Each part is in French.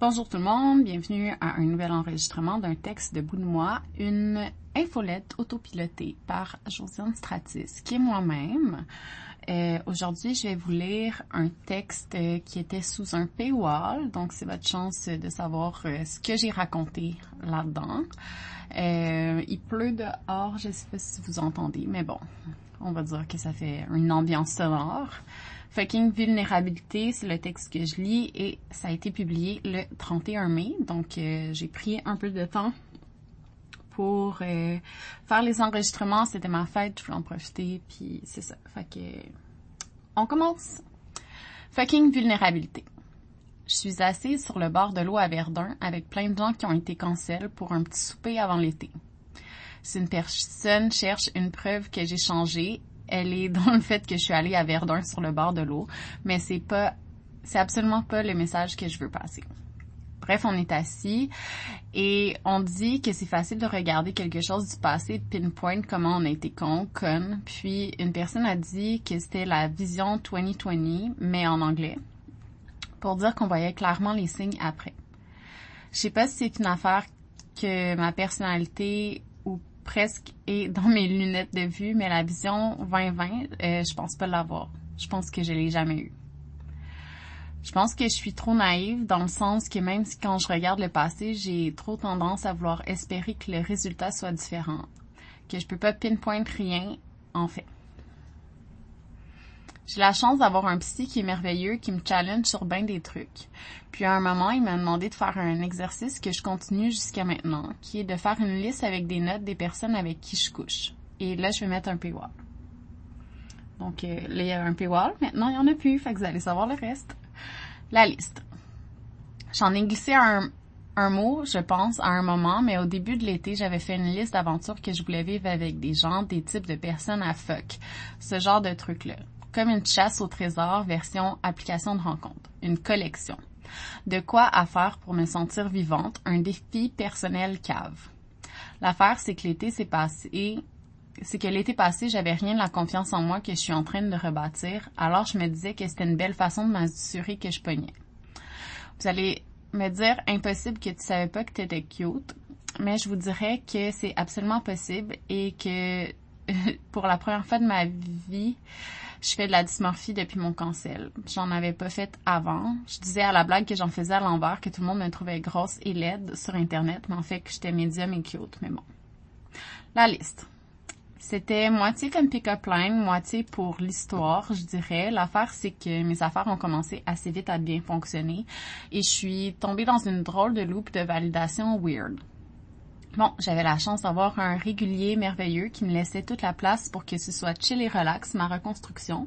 Bonjour tout le monde, bienvenue à un nouvel enregistrement d'un texte de bout de moi, une infolette autopilotée par Josiane Stratis, qui est moi-même. Euh, Aujourd'hui, je vais vous lire un texte euh, qui était sous un paywall, donc c'est votre chance de savoir euh, ce que j'ai raconté là-dedans. Euh, il pleut dehors, je sais pas si vous entendez, mais bon, on va dire que ça fait une ambiance sonore. Fucking vulnérabilité, c'est le texte que je lis et ça a été publié le 31 mai. Donc euh, j'ai pris un peu de temps pour euh, faire les enregistrements. C'était ma fête, je voulais en profiter, puis c'est ça. Fait que on commence. Fucking vulnérabilité. Je suis assise sur le bord de l'eau à Verdun avec plein de gens qui ont été cancel pour un petit souper avant l'été. Si une personne cherche une preuve que j'ai changé, elle est dans le fait que je suis allée à Verdun sur le bord de l'eau, mais c'est pas, c'est absolument pas le message que je veux passer. Bref, on est assis et on dit que c'est facile de regarder quelque chose du passé, de pinpoint comment on a été con, conne. Puis une personne a dit que c'était la vision 2020, mais en anglais, pour dire qu'on voyait clairement les signes après. Je sais pas si c'est une affaire que ma personnalité presque est dans mes lunettes de vue, mais la vision 2020, euh, je pense pas l'avoir. Je pense que je l'ai jamais eue. Je pense que je suis trop naïve dans le sens que même si quand je regarde le passé, j'ai trop tendance à vouloir espérer que le résultat soit différent, que je peux pas pinpoint rien en fait. J'ai la chance d'avoir un psy qui est merveilleux, qui me challenge sur bien des trucs. Puis à un moment, il m'a demandé de faire un exercice que je continue jusqu'à maintenant, qui est de faire une liste avec des notes des personnes avec qui je couche. Et là, je vais mettre un paywall. Donc euh, là, il y a un paywall. Maintenant, il n'y en a plus, fait que vous allez savoir le reste. La liste. J'en ai glissé un, un mot, je pense, à un moment, mais au début de l'été, j'avais fait une liste d'aventures que je voulais vivre avec des gens, des types de personnes à fuck. Ce genre de trucs-là comme une chasse au trésor version application de rencontre, une collection. De quoi à faire pour me sentir vivante, un défi personnel cave. L'affaire, c'est que l'été s'est passé, c'est que l'été passé, j'avais rien de la confiance en moi que je suis en train de rebâtir, alors je me disais que c'était une belle façon de m'assurer que je pognais. Vous allez me dire impossible que tu savais pas que tu étais cute, mais je vous dirais que c'est absolument possible et que pour la première fois de ma vie, je fais de la dysmorphie depuis mon cancel. J'en avais pas fait avant. Je disais à la blague que j'en faisais à l'envers, que tout le monde me trouvait grosse et laide sur Internet, mais en fait que j'étais médium et cute, mais bon. La liste. C'était moitié comme pick-up line, moitié pour l'histoire, je dirais. L'affaire, c'est que mes affaires ont commencé assez vite à bien fonctionner et je suis tombée dans une drôle de loop de validation weird. Bon, j'avais la chance d'avoir un régulier merveilleux qui me laissait toute la place pour que ce soit chill et relax, ma reconstruction.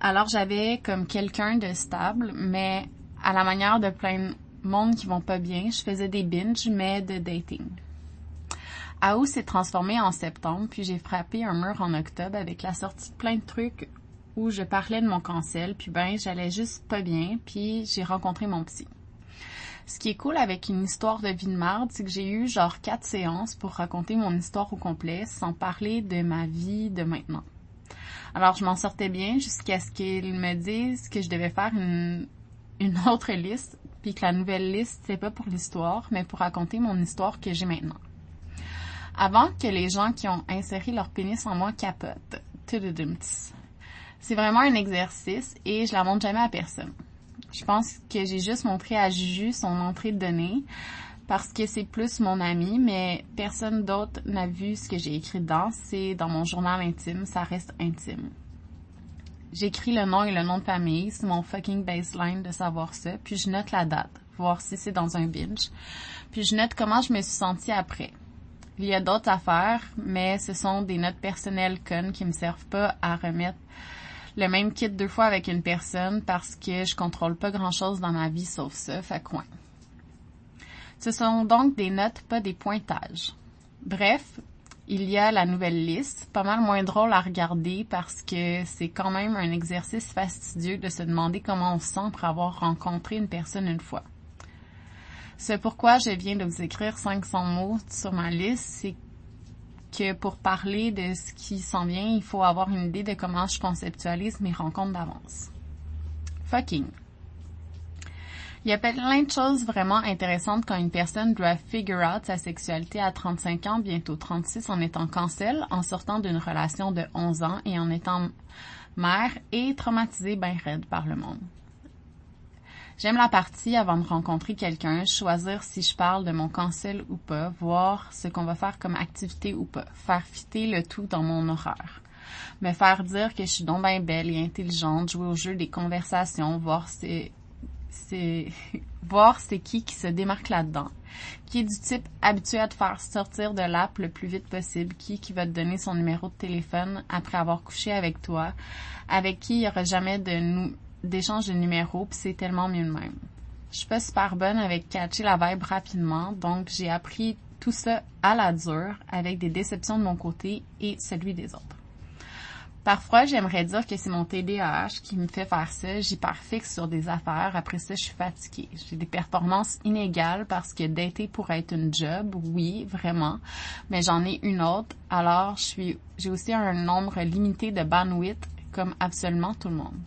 Alors j'avais comme quelqu'un de stable, mais à la manière de plein de monde qui vont pas bien, je faisais des binges, mais de dating. AO s'est transformé en septembre, puis j'ai frappé un mur en octobre avec la sortie de plein de trucs où je parlais de mon cancel, puis ben j'allais juste pas bien, puis j'ai rencontré mon psy. Ce qui est cool avec une histoire de vie de marde, c'est que j'ai eu genre quatre séances pour raconter mon histoire au complet sans parler de ma vie de maintenant. Alors je m'en sortais bien jusqu'à ce qu'ils me disent que je devais faire une, autre liste, puis que la nouvelle liste c'est pas pour l'histoire, mais pour raconter mon histoire que j'ai maintenant. Avant que les gens qui ont inséré leur pénis en moi capotent. C'est vraiment un exercice et je la montre jamais à personne. Je pense que j'ai juste montré à Juju son entrée de données parce que c'est plus mon ami, mais personne d'autre n'a vu ce que j'ai écrit dedans. C'est dans mon journal intime, ça reste intime. J'écris le nom et le nom de famille, c'est mon fucking baseline de savoir ça, puis je note la date, voir si c'est dans un binge, puis je note comment je me suis sentie après. Il y a d'autres affaires, mais ce sont des notes personnelles connes qui me servent pas à remettre le même kit deux fois avec une personne parce que je contrôle pas grand chose dans ma vie sauf ça, fait coin. Ce sont donc des notes, pas des pointages. Bref, il y a la nouvelle liste, pas mal moins drôle à regarder parce que c'est quand même un exercice fastidieux de se demander comment on se sent pour avoir rencontré une personne une fois. C'est pourquoi je viens de vous écrire 500 mots sur ma liste, c'est que pour parler de ce qui s'en vient, il faut avoir une idée de comment je conceptualise mes rencontres d'avance. Fucking. Il y a plein de choses vraiment intéressantes quand une personne doit figure out sa sexualité à 35 ans, bientôt 36, en étant cancel, en sortant d'une relation de 11 ans et en étant mère et traumatisée bien raide par le monde. J'aime la partie avant de rencontrer quelqu'un, choisir si je parle de mon cancel ou pas, voir ce qu'on va faire comme activité ou pas, faire fitter le tout dans mon horaire. Me faire dire que je suis donc bien belle et intelligente, jouer au jeu des conversations, voir c'est c'est voir c'est qui qui se démarque là-dedans, qui est du type habitué à te faire sortir de l'app le plus vite possible, qui qui va te donner son numéro de téléphone après avoir couché avec toi, avec qui il y aura jamais de nous d'échange de numéros, puis c'est tellement mieux de même. Je suis pas super bonne avec catcher la vibe rapidement, donc j'ai appris tout ça à la dure, avec des déceptions de mon côté et celui des autres. Parfois, j'aimerais dire que c'est mon TDAH qui me fait faire ça. J'y pars fixe sur des affaires. Après ça, je suis fatiguée. J'ai des performances inégales parce que dater pourrait être une job, oui, vraiment. Mais j'en ai une autre. Alors, je suis, j'ai aussi un nombre limité de bandwidth comme absolument tout le monde.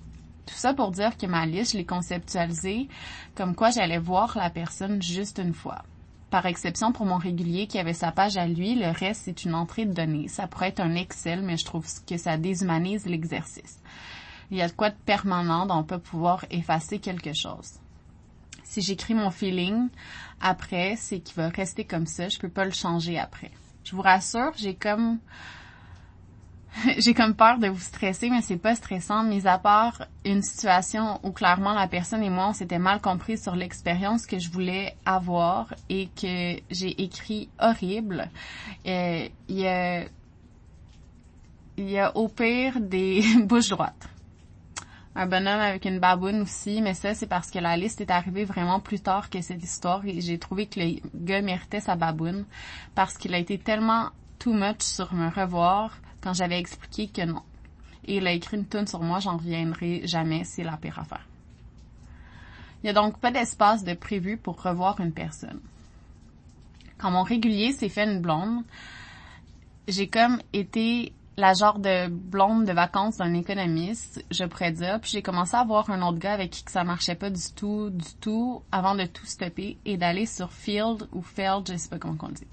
Tout ça pour dire que ma liste, je l'ai conceptualisée comme quoi j'allais voir la personne juste une fois. Par exception pour mon régulier qui avait sa page à lui, le reste c'est une entrée de données. Ça pourrait être un Excel, mais je trouve que ça déshumanise l'exercice. Il y a de quoi de permanent on peut pouvoir effacer quelque chose. Si j'écris mon feeling après, c'est qu'il va rester comme ça. Je peux pas le changer après. Je vous rassure, j'ai comme j'ai comme peur de vous stresser, mais c'est pas stressant, mis à part une situation où clairement la personne et moi, on s'était mal compris sur l'expérience que je voulais avoir et que j'ai écrit horrible. Euh, il y a, y a au pire des bouches droites. Un bonhomme avec une baboune aussi, mais ça, c'est parce que la liste est arrivée vraiment plus tard que cette histoire et j'ai trouvé que le gars méritait sa baboune parce qu'il a été tellement too much sur me revoir quand j'avais expliqué que non. Et il a écrit une tonne sur moi, j'en reviendrai jamais, c'est la pire affaire. Il n'y a donc pas d'espace de prévu pour revoir une personne. Quand mon régulier s'est fait une blonde, j'ai comme été la genre de blonde de vacances d'un économiste, je pourrais dire, puis j'ai commencé à voir un autre gars avec qui que ça marchait pas du tout, du tout, avant de tout stopper et d'aller sur Field ou Feld, je sais pas comment on dit.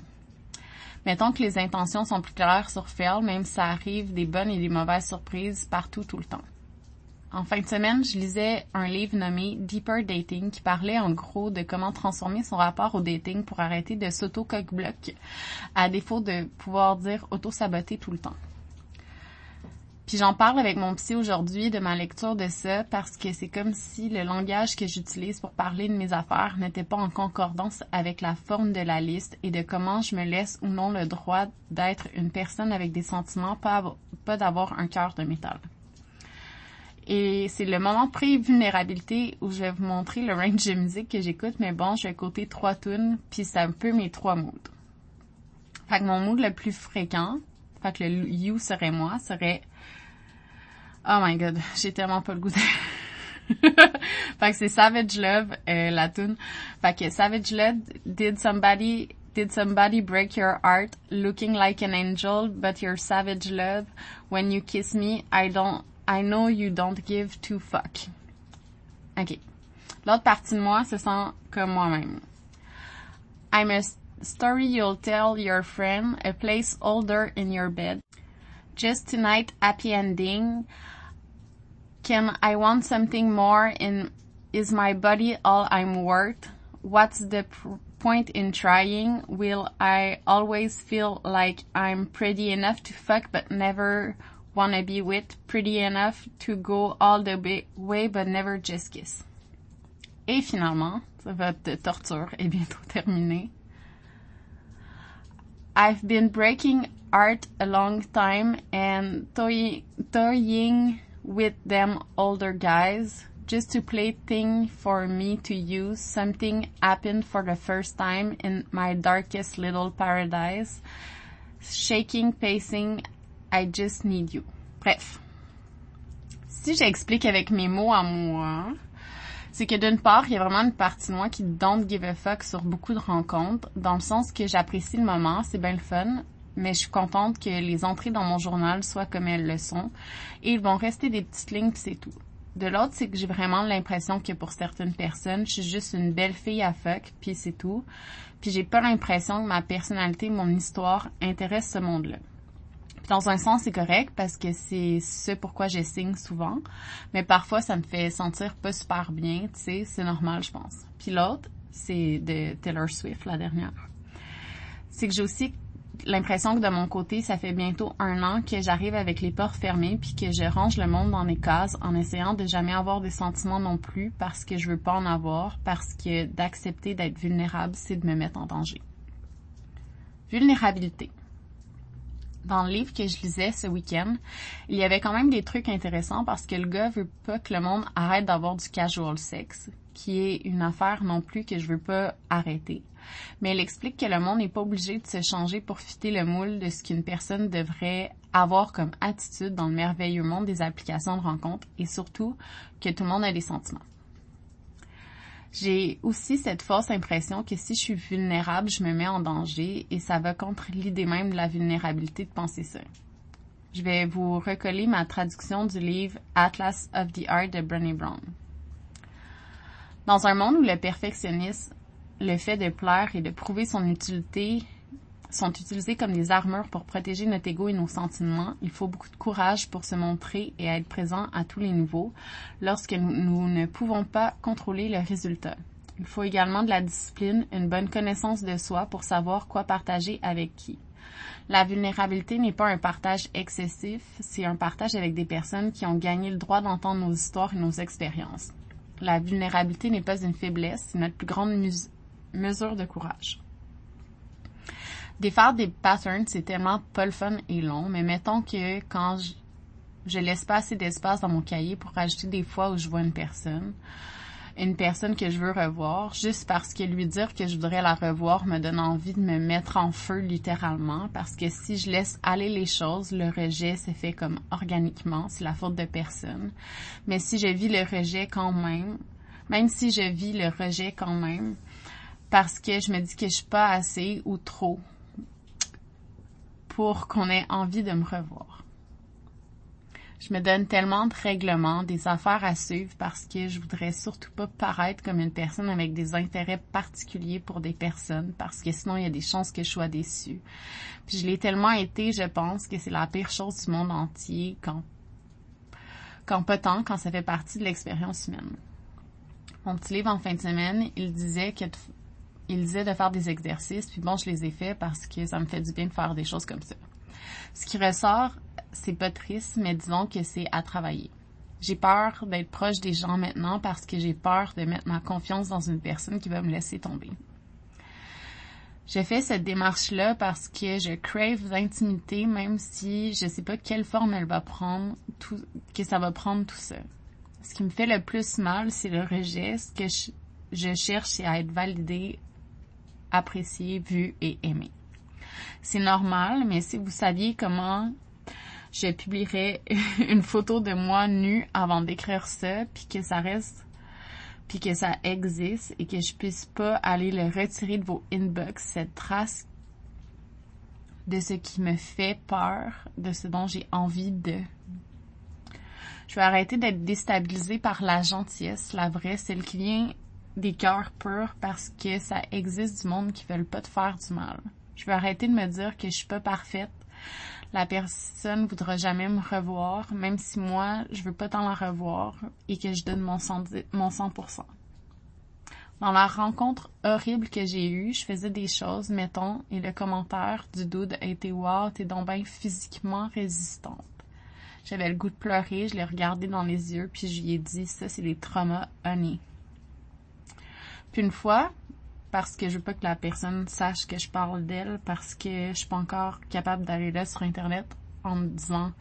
Mettons que les intentions sont plus claires sur Phil, même ça arrive des bonnes et des mauvaises surprises partout tout le temps. En fin de semaine, je lisais un livre nommé Deeper Dating qui parlait en gros de comment transformer son rapport au dating pour arrêter de s'auto-coque-bloc à défaut de pouvoir dire auto-saboter tout le temps. Puis j'en parle avec mon psy aujourd'hui de ma lecture de ça parce que c'est comme si le langage que j'utilise pour parler de mes affaires n'était pas en concordance avec la forme de la liste et de comment je me laisse ou non le droit d'être une personne avec des sentiments, pas, d'avoir un cœur de métal. Et c'est le moment pré-vulnérabilité où je vais vous montrer le range de musique que j'écoute, mais bon, je vais côté trois tunes, puis c'est un peu mes trois moods. Fait que mon mood le plus fréquent, fait le you serait moi, serait Oh my god, j'ai tellement pas le goût de... fait que c'est Savage Love, euh, la tune. Fait Savage Love, did somebody, did somebody break your heart looking like an angel, but you're Savage Love? When you kiss me, I don't, I know you don't give two fuck. Ok. L'autre partie de moi se sent comme moi-même. Story you'll tell your friend, a place older in your bed. Just tonight, happy ending. Can I want something more in is my body all I'm worth? What's the point in trying? Will I always feel like I'm pretty enough to fuck but never wanna be with? Pretty enough to go all the way but never just kiss? Et finalement, votre torture est bientôt terminée. I've been breaking art a long time and toy, toying with them older guys just to play thing for me to use. Something happened for the first time in my darkest little paradise. Shaking, pacing, I just need you. Bref. Si j'explique avec mes mots à moi, c'est que d'une part, il y a vraiment une partie de moi qui don't give a fuck sur beaucoup de rencontres, dans le sens que j'apprécie le moment, c'est bien le fun, mais je suis contente que les entrées dans mon journal soient comme elles le sont et ils vont rester des petites lignes puis c'est tout. De l'autre, c'est que j'ai vraiment l'impression que pour certaines personnes, je suis juste une belle fille à fuck, puis c'est tout. Puis j'ai pas l'impression que ma personnalité, mon histoire intéresse ce monde-là. Dans un sens, c'est correct parce que c'est ce pourquoi je signe souvent. Mais parfois, ça me fait sentir pas super bien, tu sais, c'est normal, je pense. Puis l'autre, c'est de Taylor Swift, la dernière. C'est que j'ai aussi l'impression que de mon côté, ça fait bientôt un an que j'arrive avec les portes fermées puis que je range le monde dans mes cases en essayant de jamais avoir des sentiments non plus parce que je veux pas en avoir, parce que d'accepter d'être vulnérable, c'est de me mettre en danger. Vulnérabilité dans le livre que je lisais ce week-end, il y avait quand même des trucs intéressants parce que le gars veut pas que le monde arrête d'avoir du casual sex, qui est une affaire non plus que je veux pas arrêter. Mais il explique que le monde n'est pas obligé de se changer pour fitter le moule de ce qu'une personne devrait avoir comme attitude dans le merveilleux monde des applications de rencontres et surtout que tout le monde a des sentiments. J'ai aussi cette fausse impression que si je suis vulnérable, je me mets en danger et ça va contre l'idée même de la vulnérabilité de penser ça. Je vais vous recoller ma traduction du livre Atlas of the Art de Brené Brown. Dans un monde où le perfectionnisme, le fait de plaire et de prouver son utilité sont utilisés comme des armures pour protéger notre ego et nos sentiments, il faut beaucoup de courage pour se montrer et être présent à tous les niveaux lorsque nous ne pouvons pas contrôler le résultat. Il faut également de la discipline, une bonne connaissance de soi pour savoir quoi partager avec qui. La vulnérabilité n'est pas un partage excessif, c'est un partage avec des personnes qui ont gagné le droit d'entendre nos histoires et nos expériences. La vulnérabilité n'est pas une faiblesse, c'est notre plus grande mesure de courage. Défaire des patterns, c'est tellement pas le fun et long, mais mettons que quand je, je laisse pas assez d'espace dans mon cahier pour rajouter des fois où je vois une personne, une personne que je veux revoir, juste parce que lui dire que je voudrais la revoir me donne envie de me mettre en feu littéralement, parce que si je laisse aller les choses, le rejet se fait comme organiquement, c'est la faute de personne. Mais si je vis le rejet quand même, même si je vis le rejet quand même, parce que je me dis que je suis pas assez ou trop, pour qu'on ait envie de me revoir. Je me donne tellement de règlements, des affaires à suivre parce que je voudrais surtout pas paraître comme une personne avec des intérêts particuliers pour des personnes parce que sinon il y a des chances que je sois déçue. Puis je l'ai tellement été, je pense que c'est la pire chose du monde entier quand quand pas tant, quand ça fait partie de l'expérience humaine. Mon petit livre en fin de semaine, il disait que il disait de faire des exercices, puis bon, je les ai faits parce que ça me fait du bien de faire des choses comme ça. Ce qui ressort, c'est pas triste, mais disons que c'est à travailler. J'ai peur d'être proche des gens maintenant parce que j'ai peur de mettre ma confiance dans une personne qui va me laisser tomber. J'ai fait cette démarche-là parce que je crave l'intimité, même si je sais pas quelle forme elle va prendre, tout, que ça va prendre tout ça. Ce qui me fait le plus mal, c'est le rejet. Ce que je, je cherche, à être validée apprécié, vu et aimé. C'est normal, mais si vous saviez comment je publierais une photo de moi nue avant d'écrire ça, puis que ça reste, puis que ça existe et que je puisse pas aller le retirer de vos inbox, cette trace de ce qui me fait peur, de ce dont j'ai envie de. Je vais arrêter d'être déstabilisée par la gentillesse, la vraie, celle qui vient des cœurs purs parce que ça existe du monde qui veulent pas te faire du mal. Je vais arrêter de me dire que je suis pas parfaite. La personne voudra jamais me revoir, même si moi, je veux pas tant la revoir et que je donne mon 100%. Mon 100%. Dans la rencontre horrible que j'ai eue, je faisais des choses, mettons, et le commentaire du dude a été wow, t'es donc bien physiquement résistante. J'avais le goût de pleurer, je l'ai regardé dans les yeux, puis je lui ai dit, ça, c'est des traumas honey. Puis une fois, parce que je veux pas que la personne sache que je parle d'elle, parce que je suis pas encore capable d'aller là sur Internet en me disant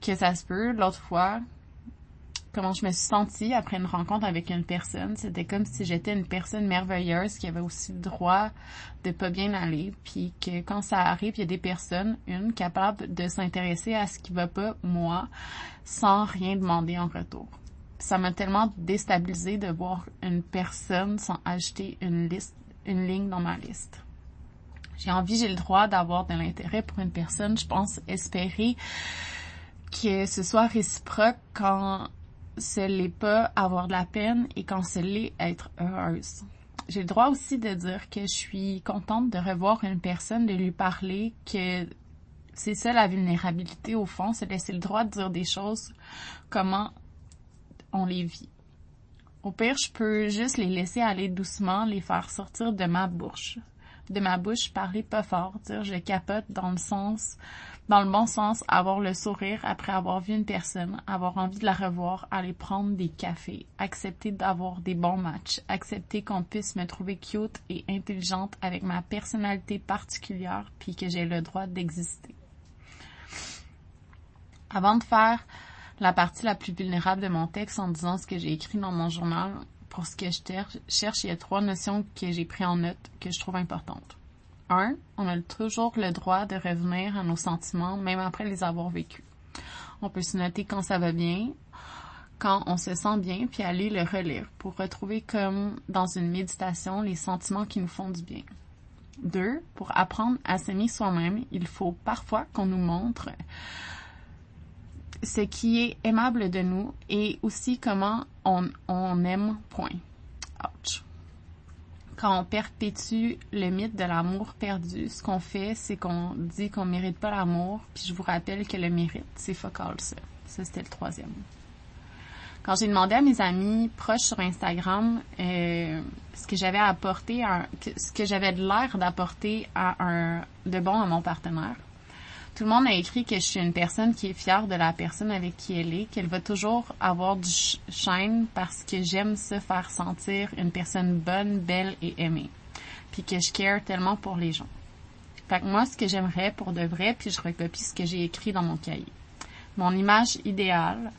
que ça se peut. L'autre fois, comment je me suis sentie après une rencontre avec une personne, c'était comme si j'étais une personne merveilleuse qui avait aussi le droit de pas bien aller, puis que quand ça arrive, il y a des personnes, une, capable de s'intéresser à ce qui va pas, moi, sans rien demander en retour ça m'a tellement déstabilisé de voir une personne sans ajouter une liste, une ligne dans ma liste. J'ai envie, j'ai le droit d'avoir de l'intérêt pour une personne. Je pense espérer que ce soit réciproque quand ce l'est pas, avoir de la peine et quand ce l'est, être heureuse. J'ai le droit aussi de dire que je suis contente de revoir une personne, de lui parler, que c'est ça la vulnérabilité au fond, c'est laisser le droit de dire des choses, comment on les vit. Au pire, je peux juste les laisser aller doucement, les faire sortir de ma bouche. De ma bouche, parler pas fort, dire je capote dans le sens, dans le bon sens, avoir le sourire après avoir vu une personne, avoir envie de la revoir, aller prendre des cafés, accepter d'avoir des bons matchs, accepter qu'on puisse me trouver cute et intelligente avec ma personnalité particulière puis que j'ai le droit d'exister. Avant de faire la partie la plus vulnérable de mon texte en disant ce que j'ai écrit dans mon journal, pour ce que je cherche, il y a trois notions que j'ai prises en note que je trouve importantes. Un, on a toujours le droit de revenir à nos sentiments même après les avoir vécus. On peut se noter quand ça va bien, quand on se sent bien, puis aller le relire pour retrouver comme dans une méditation les sentiments qui nous font du bien. Deux, pour apprendre à s'aimer soi-même, il faut parfois qu'on nous montre ce qui est aimable de nous et aussi comment on, on aime, point. Ouch. Quand on perpétue le mythe de l'amour perdu, ce qu'on fait, c'est qu'on dit qu'on mérite pas l'amour, puis je vous rappelle que le mérite, c'est focal ça. Ça, c'était le troisième. Quand j'ai demandé à mes amis proches sur Instagram euh, ce que j'avais apporté, ce que j'avais de l'air d'apporter à un de bon à mon partenaire, tout le monde a écrit que je suis une personne qui est fière de la personne avec qui elle est, qu'elle va toujours avoir du shine parce que j'aime se faire sentir une personne bonne, belle et aimée. Puis que je care tellement pour les gens. Fait que moi, ce que j'aimerais pour de vrai, puis je recopie ce que j'ai écrit dans mon cahier. Mon image idéale,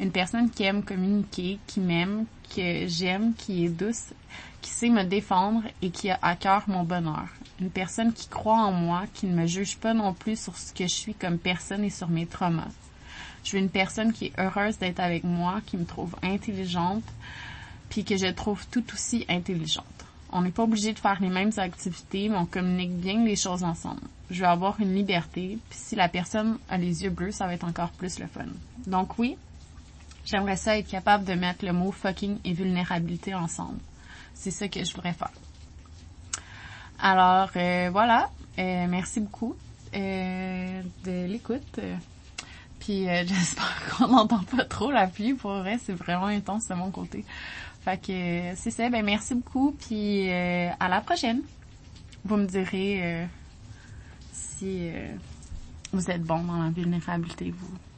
une personne qui aime communiquer, qui m'aime, que j'aime, qui est douce, qui sait me défendre et qui a à cœur mon bonheur. Une personne qui croit en moi, qui ne me juge pas non plus sur ce que je suis comme personne et sur mes traumas. Je veux une personne qui est heureuse d'être avec moi, qui me trouve intelligente, puis que je trouve tout aussi intelligente. On n'est pas obligé de faire les mêmes activités, mais on communique bien les choses ensemble. Je veux avoir une liberté, puis si la personne a les yeux bleus, ça va être encore plus le fun. Donc oui, j'aimerais ça être capable de mettre le mot fucking et vulnérabilité ensemble. C'est ça que je voudrais faire. Alors euh, voilà, euh, merci beaucoup euh, de l'écoute. Puis j'espère qu'on n'entend pas trop la pluie. Pour vrai, c'est vraiment intense de mon côté. Fait que c'est ça. Ben merci beaucoup. Puis à la prochaine. Vous me direz si vous êtes bon dans la vulnérabilité, vous.